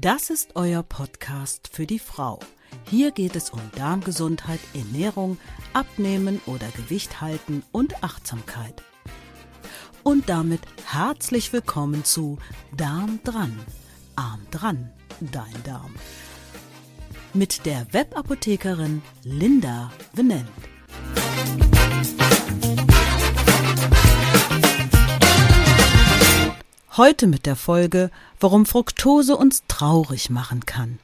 Das ist euer Podcast für die Frau. Hier geht es um Darmgesundheit, Ernährung, Abnehmen oder Gewicht halten und Achtsamkeit. Und damit herzlich willkommen zu Darm dran, Arm dran, dein Darm. Mit der Webapothekerin Linda Venent. Heute mit der Folge, warum Fructose uns traurig machen kann.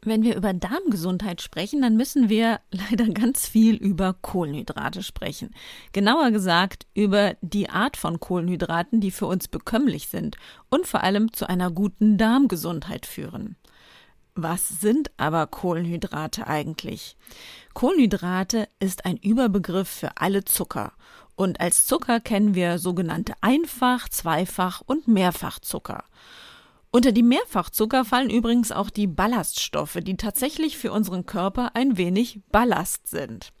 Wenn wir über Darmgesundheit sprechen, dann müssen wir leider ganz viel über Kohlenhydrate sprechen. Genauer gesagt über die Art von Kohlenhydraten, die für uns bekömmlich sind und vor allem zu einer guten Darmgesundheit führen. Was sind aber Kohlenhydrate eigentlich? Kohlenhydrate ist ein Überbegriff für alle Zucker und als Zucker kennen wir sogenannte Einfach-, Zweifach- und Mehrfachzucker. Unter die Mehrfachzucker fallen übrigens auch die Ballaststoffe, die tatsächlich für unseren Körper ein wenig Ballast sind.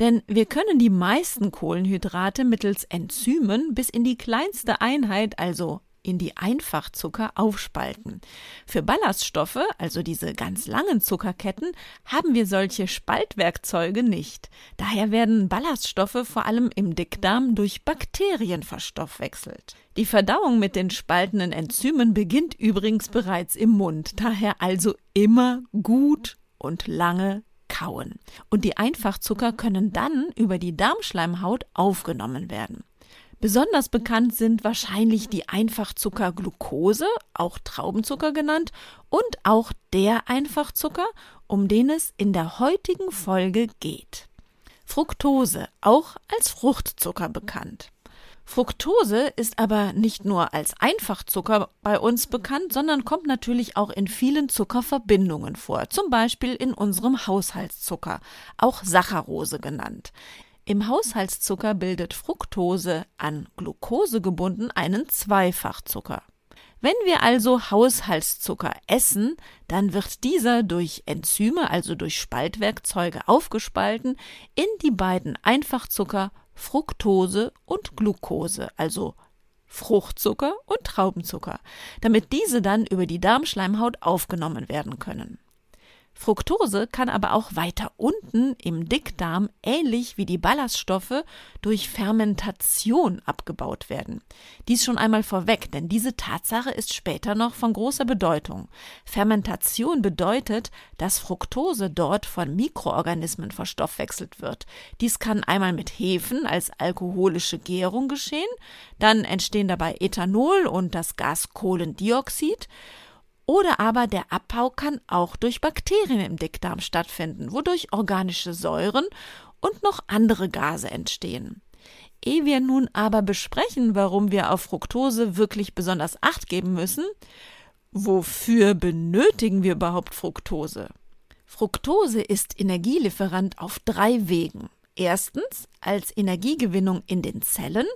Denn wir können die meisten Kohlenhydrate mittels Enzymen bis in die kleinste Einheit, also in die Einfachzucker aufspalten. Für Ballaststoffe, also diese ganz langen Zuckerketten, haben wir solche Spaltwerkzeuge nicht. Daher werden Ballaststoffe vor allem im Dickdarm durch Bakterien verstoffwechselt. Die Verdauung mit den spaltenden Enzymen beginnt übrigens bereits im Mund, daher also immer gut und lange kauen. Und die Einfachzucker können dann über die Darmschleimhaut aufgenommen werden. Besonders bekannt sind wahrscheinlich die Einfachzucker Glucose, auch Traubenzucker genannt, und auch der Einfachzucker, um den es in der heutigen Folge geht. Fructose, auch als Fruchtzucker bekannt. Fructose ist aber nicht nur als Einfachzucker bei uns bekannt, sondern kommt natürlich auch in vielen Zuckerverbindungen vor, zum Beispiel in unserem Haushaltszucker, auch Saccharose genannt. Im Haushaltszucker bildet Fructose an Glucose gebunden einen Zweifachzucker. Wenn wir also Haushaltszucker essen, dann wird dieser durch Enzyme, also durch Spaltwerkzeuge aufgespalten in die beiden Einfachzucker Fructose und Glucose, also Fruchtzucker und Traubenzucker, damit diese dann über die Darmschleimhaut aufgenommen werden können. Fructose kann aber auch weiter unten im Dickdarm ähnlich wie die Ballaststoffe durch Fermentation abgebaut werden. Dies schon einmal vorweg, denn diese Tatsache ist später noch von großer Bedeutung. Fermentation bedeutet, dass Fructose dort von Mikroorganismen verstoffwechselt wird. Dies kann einmal mit Hefen als alkoholische Gärung geschehen, dann entstehen dabei Ethanol und das Gas Kohlendioxid, oder aber der Abbau kann auch durch Bakterien im Dickdarm stattfinden, wodurch organische Säuren und noch andere Gase entstehen. Ehe wir nun aber besprechen, warum wir auf Fructose wirklich besonders Acht geben müssen, wofür benötigen wir überhaupt Fructose? Fructose ist Energielieferant auf drei Wegen. Erstens als Energiegewinnung in den Zellen,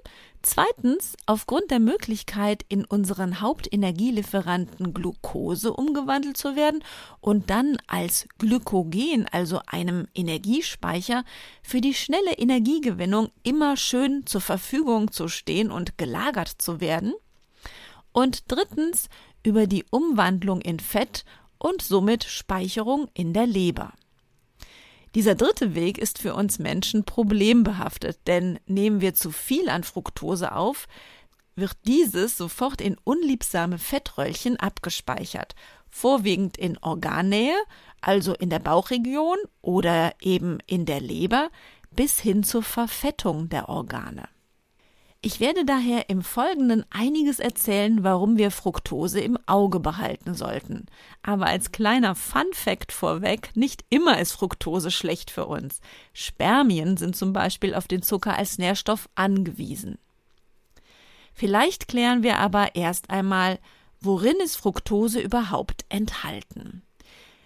zweitens aufgrund der Möglichkeit, in unseren Hauptenergielieferanten Glucose umgewandelt zu werden und dann als Glykogen, also einem Energiespeicher, für die schnelle Energiegewinnung immer schön zur Verfügung zu stehen und gelagert zu werden. Und drittens über die Umwandlung in Fett und somit Speicherung in der Leber. Dieser dritte Weg ist für uns Menschen problembehaftet, denn nehmen wir zu viel an Fructose auf, wird dieses sofort in unliebsame Fettröllchen abgespeichert, vorwiegend in Organnähe, also in der Bauchregion oder eben in der Leber, bis hin zur Verfettung der Organe. Ich werde daher im Folgenden einiges erzählen, warum wir Fructose im Auge behalten sollten. Aber als kleiner Fun Fact vorweg, nicht immer ist Fructose schlecht für uns. Spermien sind zum Beispiel auf den Zucker als Nährstoff angewiesen. Vielleicht klären wir aber erst einmal, worin ist Fructose überhaupt enthalten.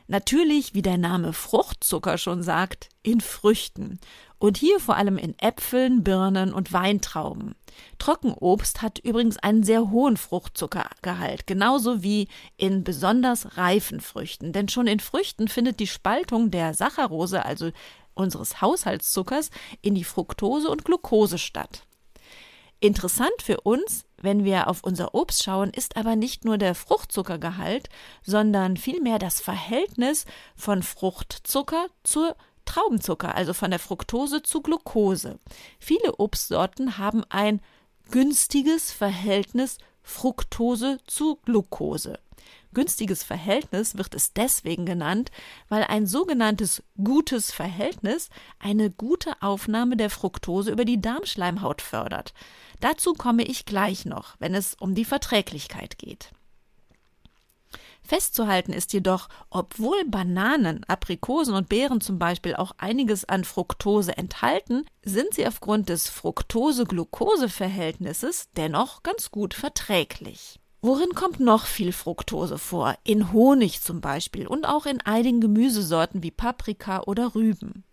Natürlich, wie der Name Fruchtzucker schon sagt, in Früchten. Und hier vor allem in Äpfeln, Birnen und Weintrauben. Trockenobst hat übrigens einen sehr hohen Fruchtzuckergehalt, genauso wie in besonders reifen Früchten. Denn schon in Früchten findet die Spaltung der Saccharose, also unseres Haushaltszuckers, in die Fructose und Glucose statt. Interessant für uns, wenn wir auf unser Obst schauen, ist aber nicht nur der Fruchtzuckergehalt, sondern vielmehr das Verhältnis von Fruchtzucker zur Traubenzucker, also von der Fructose zu Glucose. Viele Obstsorten haben ein günstiges Verhältnis Fructose zu Glucose. Günstiges Verhältnis wird es deswegen genannt, weil ein sogenanntes gutes Verhältnis eine gute Aufnahme der Fructose über die Darmschleimhaut fördert. Dazu komme ich gleich noch, wenn es um die Verträglichkeit geht. Festzuhalten ist jedoch, obwohl Bananen, Aprikosen und Beeren zum Beispiel auch einiges an Fructose enthalten, sind sie aufgrund des Fructose-Glucose-Verhältnisses dennoch ganz gut verträglich. Worin kommt noch viel Fructose vor? In Honig zum Beispiel und auch in einigen Gemüsesorten wie Paprika oder Rüben.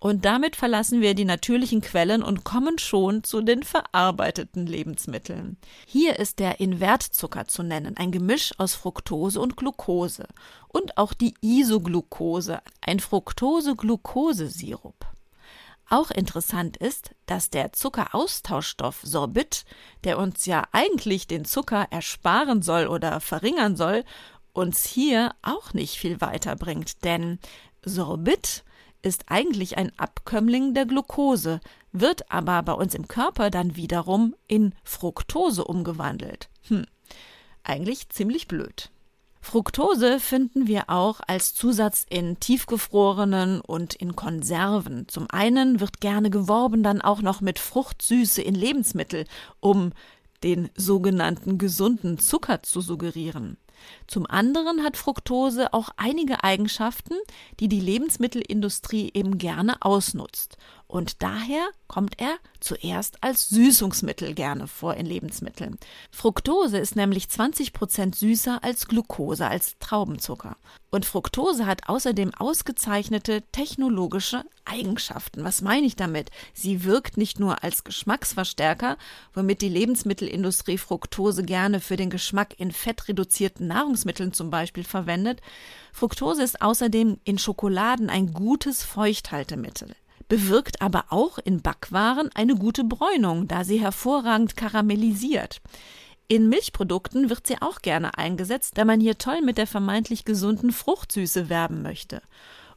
Und damit verlassen wir die natürlichen Quellen und kommen schon zu den verarbeiteten Lebensmitteln. Hier ist der Invertzucker zu nennen, ein Gemisch aus Fructose und Glucose. Und auch die Isoglucose, ein Fructose-Glucose-Sirup. Auch interessant ist, dass der Zuckeraustauschstoff Sorbit, der uns ja eigentlich den Zucker ersparen soll oder verringern soll, uns hier auch nicht viel weiterbringt, denn Sorbit ist eigentlich ein Abkömmling der Glucose, wird aber bei uns im Körper dann wiederum in Fructose umgewandelt. Hm, eigentlich ziemlich blöd. Fructose finden wir auch als Zusatz in tiefgefrorenen und in Konserven. Zum einen wird gerne geworben dann auch noch mit Fruchtsüße in Lebensmittel, um den sogenannten gesunden Zucker zu suggerieren. Zum anderen hat Fructose auch einige Eigenschaften, die die Lebensmittelindustrie eben gerne ausnutzt. Und daher kommt er zuerst als Süßungsmittel gerne vor in Lebensmitteln. Fructose ist nämlich 20 Prozent süßer als Glucose, als Traubenzucker. Und Fructose hat außerdem ausgezeichnete technologische Eigenschaften. Was meine ich damit? Sie wirkt nicht nur als Geschmacksverstärker, womit die Lebensmittelindustrie Fructose gerne für den Geschmack in fettreduzierten Nahrungsmitteln zum Beispiel verwendet. Fructose ist außerdem in Schokoladen ein gutes Feuchthaltemittel bewirkt aber auch in Backwaren eine gute Bräunung, da sie hervorragend karamellisiert. In Milchprodukten wird sie auch gerne eingesetzt, da man hier toll mit der vermeintlich gesunden Fruchtsüße werben möchte.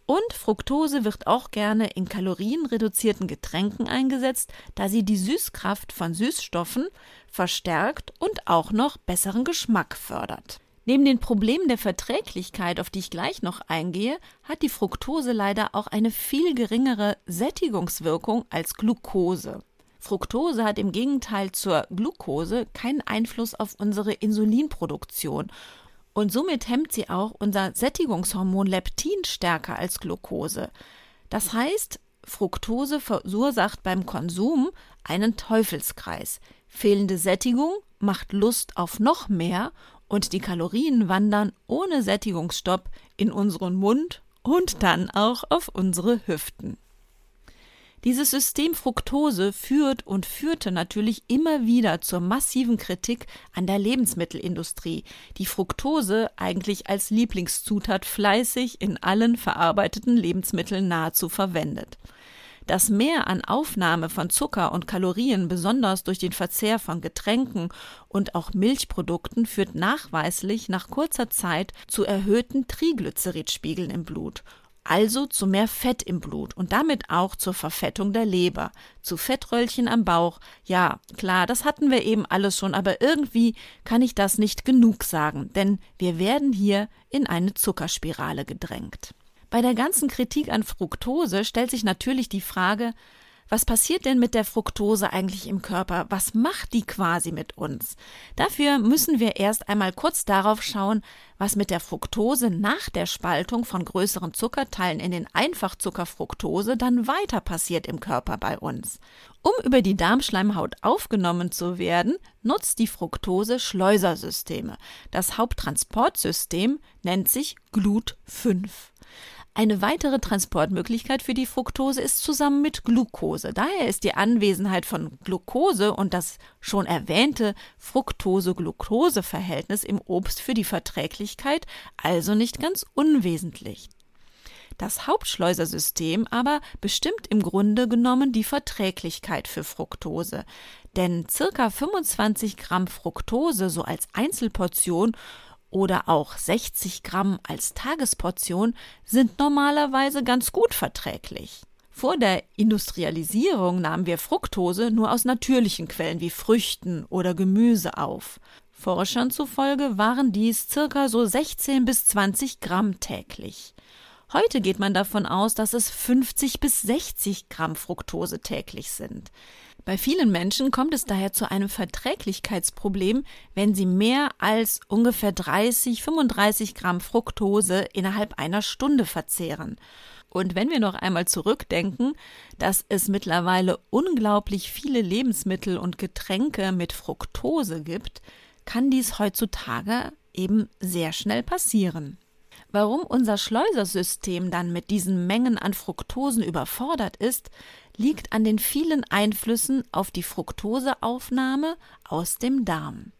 Und Fructose wird auch gerne in kalorienreduzierten Getränken eingesetzt, da sie die Süßkraft von Süßstoffen verstärkt und auch noch besseren Geschmack fördert. Neben den Problemen der Verträglichkeit, auf die ich gleich noch eingehe, hat die Fructose leider auch eine viel geringere Sättigungswirkung als Glucose. Fructose hat im Gegenteil zur Glucose keinen Einfluss auf unsere Insulinproduktion und somit hemmt sie auch unser Sättigungshormon Leptin stärker als Glucose. Das heißt, Fructose verursacht beim Konsum einen Teufelskreis. Fehlende Sättigung macht Lust auf noch mehr und die Kalorien wandern ohne Sättigungsstopp in unseren Mund und dann auch auf unsere Hüften. Dieses System Fructose führt und führte natürlich immer wieder zur massiven Kritik an der Lebensmittelindustrie, die Fructose eigentlich als Lieblingszutat fleißig in allen verarbeiteten Lebensmitteln nahezu verwendet. Das Mehr an Aufnahme von Zucker und Kalorien, besonders durch den Verzehr von Getränken und auch Milchprodukten, führt nachweislich nach kurzer Zeit zu erhöhten Triglyceridspiegeln im Blut also zu mehr Fett im Blut und damit auch zur Verfettung der Leber, zu Fettröllchen am Bauch. Ja, klar, das hatten wir eben alles schon, aber irgendwie kann ich das nicht genug sagen, denn wir werden hier in eine Zuckerspirale gedrängt. Bei der ganzen Kritik an Fructose stellt sich natürlich die Frage, was passiert denn mit der Fructose eigentlich im Körper? Was macht die quasi mit uns? Dafür müssen wir erst einmal kurz darauf schauen, was mit der Fructose nach der Spaltung von größeren Zuckerteilen in den Einfachzuckerfructose dann weiter passiert im Körper bei uns. Um über die Darmschleimhaut aufgenommen zu werden, nutzt die Fructose Schleusersysteme. Das Haupttransportsystem nennt sich GLUT5. Eine weitere Transportmöglichkeit für die Fructose ist zusammen mit Glucose. Daher ist die Anwesenheit von Glucose und das schon erwähnte Fructose-Glucose-Verhältnis im Obst für die Verträglichkeit also nicht ganz unwesentlich. Das Hauptschleusersystem aber bestimmt im Grunde genommen die Verträglichkeit für Fructose. Denn circa 25 Gramm Fructose so als Einzelportion oder auch 60 Gramm als Tagesportion sind normalerweise ganz gut verträglich. Vor der Industrialisierung nahmen wir Fructose nur aus natürlichen Quellen wie Früchten oder Gemüse auf. Forschern zufolge waren dies circa so 16 bis 20 Gramm täglich. Heute geht man davon aus, dass es 50 bis 60 Gramm Fructose täglich sind. Bei vielen Menschen kommt es daher zu einem Verträglichkeitsproblem, wenn sie mehr als ungefähr 30, 35 Gramm Fructose innerhalb einer Stunde verzehren. Und wenn wir noch einmal zurückdenken, dass es mittlerweile unglaublich viele Lebensmittel und Getränke mit Fructose gibt, kann dies heutzutage eben sehr schnell passieren. Warum unser Schleusersystem dann mit diesen Mengen an Fructosen überfordert ist, liegt an den vielen Einflüssen auf die Fructoseaufnahme aus dem Darm.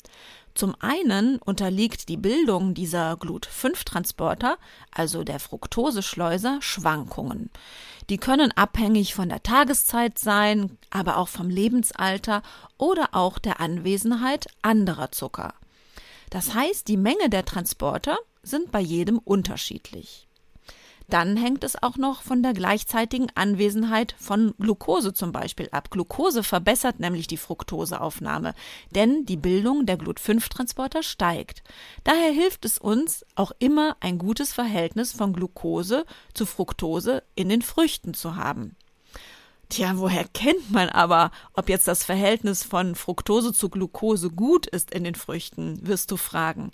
Zum einen unterliegt die Bildung dieser Glut-5-Transporter, also der Fructoseschleuser, Schwankungen. Die können abhängig von der Tageszeit sein, aber auch vom Lebensalter oder auch der Anwesenheit anderer Zucker. Das heißt, die Menge der Transporter sind bei jedem unterschiedlich. Dann hängt es auch noch von der gleichzeitigen Anwesenheit von Glucose zum Beispiel ab. Glucose verbessert nämlich die Fructoseaufnahme, denn die Bildung der Glut-5-Transporter steigt. Daher hilft es uns, auch immer ein gutes Verhältnis von Glucose zu Fructose in den Früchten zu haben. Tja, woher kennt man aber, ob jetzt das Verhältnis von Fructose zu Glucose gut ist in den Früchten, wirst du fragen.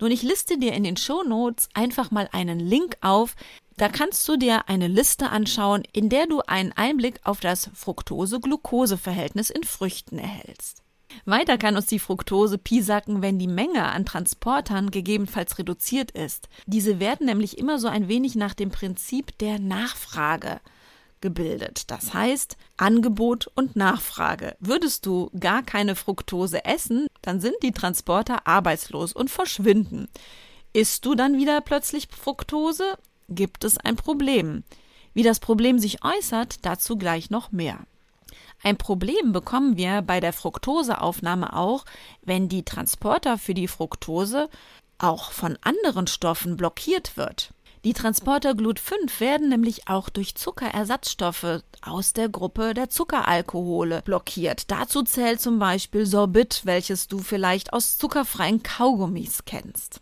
Nun, ich liste dir in den Show Notes einfach mal einen Link auf, da kannst du dir eine Liste anschauen, in der du einen Einblick auf das Fructose-Glucose-Verhältnis in Früchten erhältst. Weiter kann uns die Fructose piesacken, wenn die Menge an Transportern gegebenenfalls reduziert ist. Diese werden nämlich immer so ein wenig nach dem Prinzip der Nachfrage gebildet. Das heißt Angebot und Nachfrage. Würdest du gar keine Fructose essen, dann sind die Transporter arbeitslos und verschwinden. Isst du dann wieder plötzlich Fructose, gibt es ein Problem. Wie das Problem sich äußert, dazu gleich noch mehr. Ein Problem bekommen wir bei der Fructoseaufnahme auch, wenn die Transporter für die Fructose auch von anderen Stoffen blockiert wird. Die Transporter Glut 5 werden nämlich auch durch Zuckerersatzstoffe aus der Gruppe der Zuckeralkohole blockiert. Dazu zählt zum Beispiel Sorbit, welches du vielleicht aus zuckerfreien Kaugummis kennst.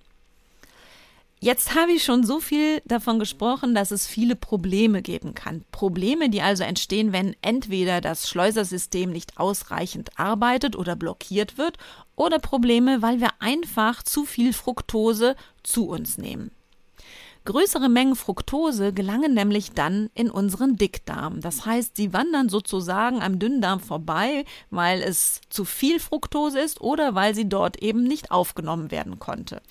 Jetzt habe ich schon so viel davon gesprochen, dass es viele Probleme geben kann. Probleme, die also entstehen, wenn entweder das Schleusersystem nicht ausreichend arbeitet oder blockiert wird, oder Probleme, weil wir einfach zu viel Fructose zu uns nehmen. Größere Mengen Fructose gelangen nämlich dann in unseren Dickdarm. Das heißt, sie wandern sozusagen am Dünndarm vorbei, weil es zu viel Fructose ist oder weil sie dort eben nicht aufgenommen werden konnte.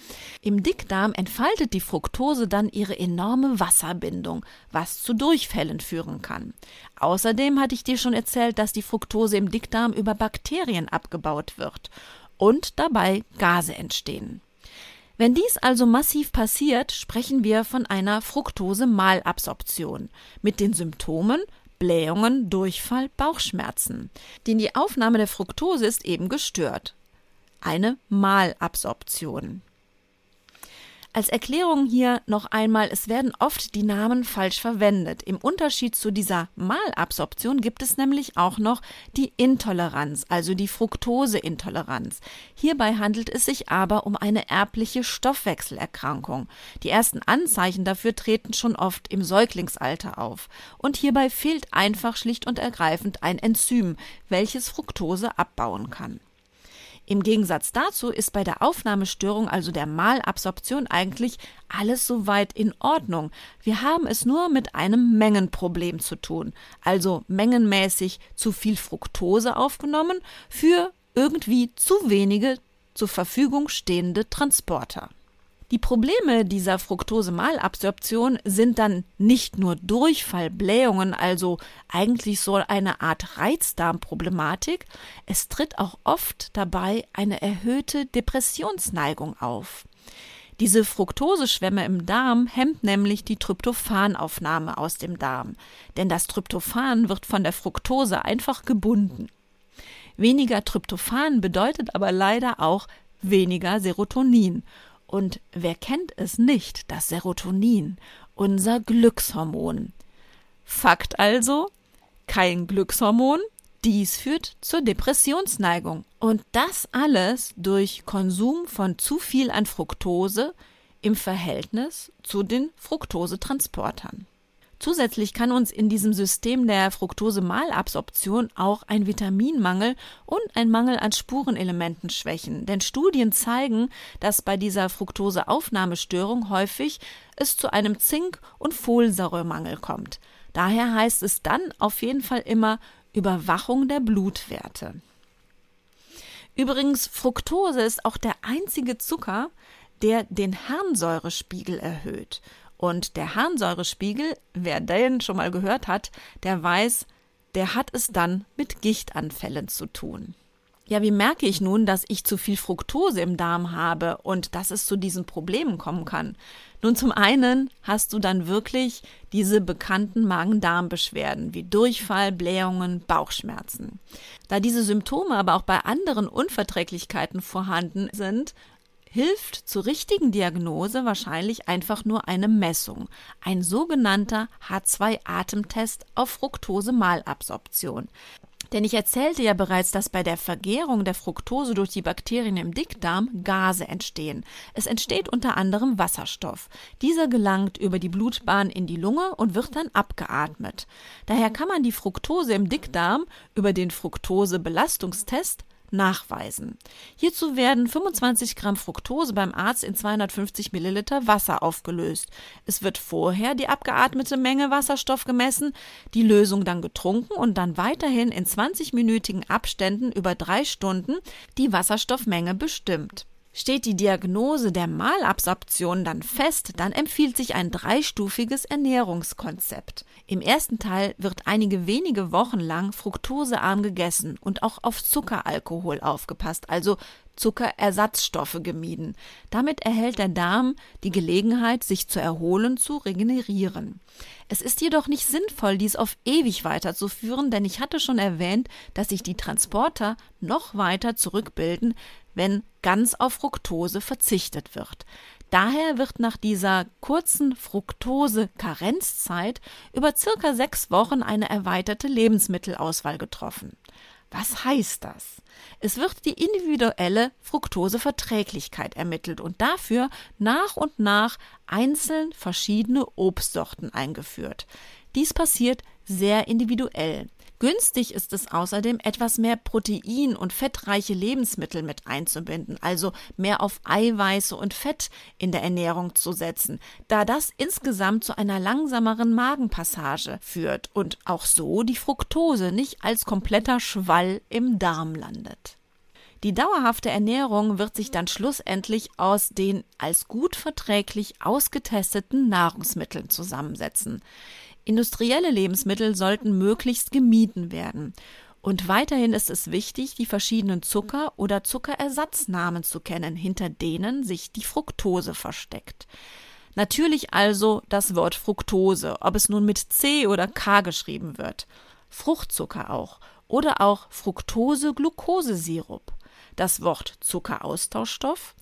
Im Dickdarm entfaltet die Fructose dann ihre enorme Wasserbindung, was zu Durchfällen führen kann. Außerdem hatte ich dir schon erzählt, dass die Fructose im Dickdarm über Bakterien abgebaut wird und dabei Gase entstehen. Wenn dies also massiv passiert, sprechen wir von einer Fructose-Malabsorption mit den Symptomen Blähungen, Durchfall, Bauchschmerzen. Denn die Aufnahme der Fructose ist eben gestört. Eine Malabsorption. Als Erklärung hier noch einmal, es werden oft die Namen falsch verwendet. Im Unterschied zu dieser Malabsorption gibt es nämlich auch noch die Intoleranz, also die Fructoseintoleranz. Hierbei handelt es sich aber um eine erbliche Stoffwechselerkrankung. Die ersten Anzeichen dafür treten schon oft im Säuglingsalter auf. Und hierbei fehlt einfach schlicht und ergreifend ein Enzym, welches Fructose abbauen kann. Im Gegensatz dazu ist bei der Aufnahmestörung, also der Malabsorption, eigentlich alles soweit in Ordnung. Wir haben es nur mit einem Mengenproblem zu tun, also mengenmäßig zu viel Fructose aufgenommen für irgendwie zu wenige zur Verfügung stehende Transporter. Die Probleme dieser Fructose-Malabsorption sind dann nicht nur Durchfall, Blähungen, also eigentlich so eine Art Reizdarmproblematik, es tritt auch oft dabei eine erhöhte Depressionsneigung auf. Diese Fructoseschwemme im Darm hemmt nämlich die Tryptophanaufnahme aus dem Darm, denn das Tryptophan wird von der Fructose einfach gebunden. Weniger Tryptophan bedeutet aber leider auch weniger Serotonin. Und wer kennt es nicht, das Serotonin, unser Glückshormon? Fakt also, kein Glückshormon, dies führt zur Depressionsneigung. Und das alles durch Konsum von zu viel an Fructose im Verhältnis zu den Fructosetransportern. Zusätzlich kann uns in diesem System der Fructose-Malabsorption auch ein Vitaminmangel und ein Mangel an Spurenelementen schwächen. Denn Studien zeigen, dass bei dieser Fructoseaufnahmestörung häufig es zu einem Zink- und Folsäuremangel kommt. Daher heißt es dann auf jeden Fall immer Überwachung der Blutwerte. Übrigens, Fructose ist auch der einzige Zucker, der den Harnsäurespiegel erhöht. Und der Harnsäurespiegel, wer den schon mal gehört hat, der weiß, der hat es dann mit Gichtanfällen zu tun. Ja, wie merke ich nun, dass ich zu viel Fructose im Darm habe und dass es zu diesen Problemen kommen kann? Nun, zum einen hast du dann wirklich diese bekannten Magen-Darm-Beschwerden wie Durchfall, Blähungen, Bauchschmerzen. Da diese Symptome aber auch bei anderen Unverträglichkeiten vorhanden sind, hilft zur richtigen Diagnose wahrscheinlich einfach nur eine Messung, ein sogenannter H2-Atemtest auf Fructose-Malabsorption. Denn ich erzählte ja bereits, dass bei der Vergärung der Fructose durch die Bakterien im Dickdarm Gase entstehen. Es entsteht unter anderem Wasserstoff. Dieser gelangt über die Blutbahn in die Lunge und wird dann abgeatmet. Daher kann man die Fructose im Dickdarm über den Fructose-Belastungstest nachweisen. Hierzu werden 25 Gramm Fructose beim Arzt in 250 Milliliter Wasser aufgelöst. Es wird vorher die abgeatmete Menge Wasserstoff gemessen, die Lösung dann getrunken und dann weiterhin in 20-minütigen Abständen über drei Stunden die Wasserstoffmenge bestimmt. Steht die Diagnose der Malabsorption dann fest, dann empfiehlt sich ein dreistufiges Ernährungskonzept. Im ersten Teil wird einige wenige Wochen lang fruktosearm gegessen und auch auf Zuckeralkohol aufgepasst, also Zuckerersatzstoffe gemieden. Damit erhält der Darm die Gelegenheit, sich zu erholen, zu regenerieren. Es ist jedoch nicht sinnvoll, dies auf ewig weiterzuführen, denn ich hatte schon erwähnt, dass sich die Transporter noch weiter zurückbilden, wenn ganz auf Fructose verzichtet wird. Daher wird nach dieser kurzen Fructose-Karenzzeit über circa sechs Wochen eine erweiterte Lebensmittelauswahl getroffen. Was heißt das? Es wird die individuelle Fructoseverträglichkeit ermittelt und dafür nach und nach einzeln verschiedene Obstsorten eingeführt. Dies passiert sehr individuell. Günstig ist es außerdem, etwas mehr Protein und fettreiche Lebensmittel mit einzubinden, also mehr auf Eiweiße und Fett in der Ernährung zu setzen, da das insgesamt zu einer langsameren Magenpassage führt und auch so die Fructose nicht als kompletter Schwall im Darm landet. Die dauerhafte Ernährung wird sich dann schlussendlich aus den als gut verträglich ausgetesteten Nahrungsmitteln zusammensetzen. Industrielle Lebensmittel sollten möglichst gemieden werden. Und weiterhin ist es wichtig, die verschiedenen Zucker- oder Zuckerersatznamen zu kennen, hinter denen sich die Fructose versteckt. Natürlich also das Wort Fructose, ob es nun mit C oder K geschrieben wird. Fruchtzucker auch oder auch Fructose-Glucosesirup. Das Wort Zuckeraustauschstoff,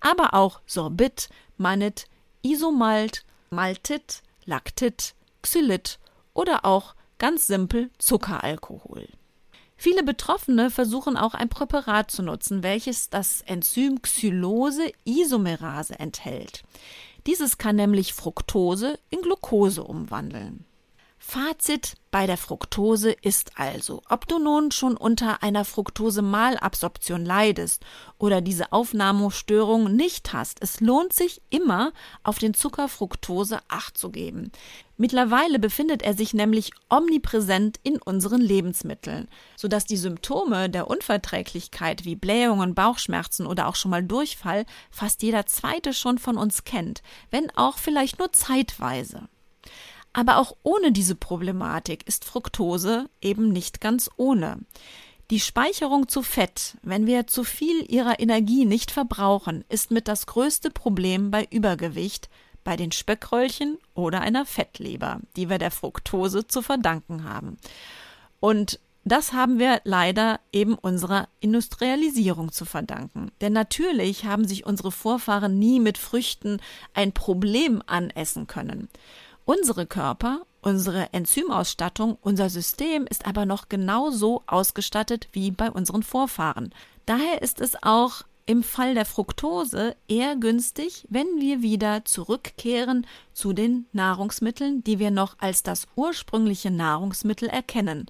aber auch Sorbit, Mannit, Isomalt, Maltit, Lactit, Xylit oder auch ganz simpel Zuckeralkohol. Viele Betroffene versuchen auch ein Präparat zu nutzen, welches das Enzym Xylose-Isomerase enthält. Dieses kann nämlich Fructose in Glucose umwandeln. Fazit bei der Fructose ist also, ob du nun schon unter einer Fructose-Malabsorption leidest oder diese Aufnahmestörung nicht hast, es lohnt sich immer, auf den Zucker Fructose Acht zu geben. Mittlerweile befindet er sich nämlich omnipräsent in unseren Lebensmitteln, sodass die Symptome der Unverträglichkeit wie Blähungen, Bauchschmerzen oder auch schon mal Durchfall fast jeder zweite schon von uns kennt, wenn auch vielleicht nur zeitweise. Aber auch ohne diese Problematik ist Fructose eben nicht ganz ohne. Die Speicherung zu Fett, wenn wir zu viel ihrer Energie nicht verbrauchen, ist mit das größte Problem bei Übergewicht, bei den Speckröllchen oder einer Fettleber, die wir der Fructose zu verdanken haben. Und das haben wir leider eben unserer Industrialisierung zu verdanken. Denn natürlich haben sich unsere Vorfahren nie mit Früchten ein Problem anessen können. Unsere Körper, unsere Enzymausstattung, unser System ist aber noch genauso ausgestattet wie bei unseren Vorfahren. Daher ist es auch im Fall der Fructose eher günstig, wenn wir wieder zurückkehren zu den Nahrungsmitteln, die wir noch als das ursprüngliche Nahrungsmittel erkennen.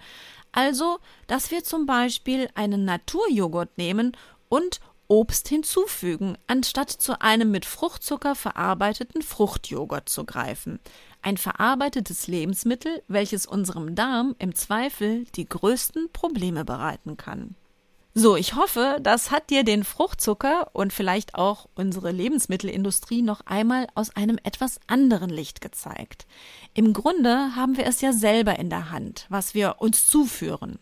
Also, dass wir zum Beispiel einen Naturjoghurt nehmen und Obst hinzufügen, anstatt zu einem mit Fruchtzucker verarbeiteten Fruchtjoghurt zu greifen. Ein verarbeitetes Lebensmittel, welches unserem Darm im Zweifel die größten Probleme bereiten kann. So, ich hoffe, das hat dir den Fruchtzucker und vielleicht auch unsere Lebensmittelindustrie noch einmal aus einem etwas anderen Licht gezeigt. Im Grunde haben wir es ja selber in der Hand, was wir uns zuführen.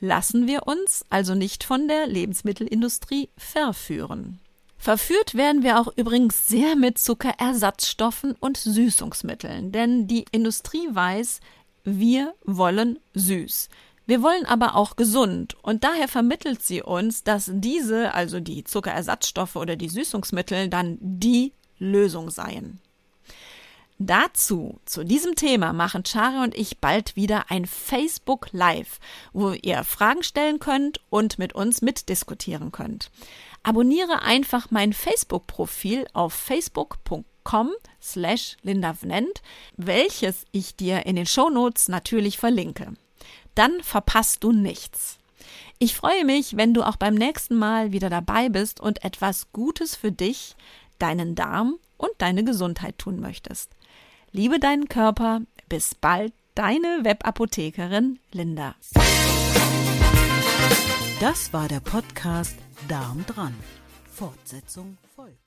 Lassen wir uns also nicht von der Lebensmittelindustrie verführen. Verführt werden wir auch übrigens sehr mit Zuckerersatzstoffen und Süßungsmitteln, denn die Industrie weiß, wir wollen süß. Wir wollen aber auch gesund und daher vermittelt sie uns, dass diese, also die Zuckerersatzstoffe oder die Süßungsmittel, dann die Lösung seien. Dazu, zu diesem Thema, machen Chara und ich bald wieder ein Facebook Live, wo ihr Fragen stellen könnt und mit uns mitdiskutieren könnt. Abonniere einfach mein Facebook-Profil auf facebook.com slash lindavnent, welches ich dir in den Shownotes natürlich verlinke dann verpasst du nichts. Ich freue mich, wenn du auch beim nächsten Mal wieder dabei bist und etwas Gutes für dich, deinen Darm und deine Gesundheit tun möchtest. Liebe deinen Körper, bis bald, deine Webapothekerin Linda. Das war der Podcast Darm dran. Fortsetzung folgt.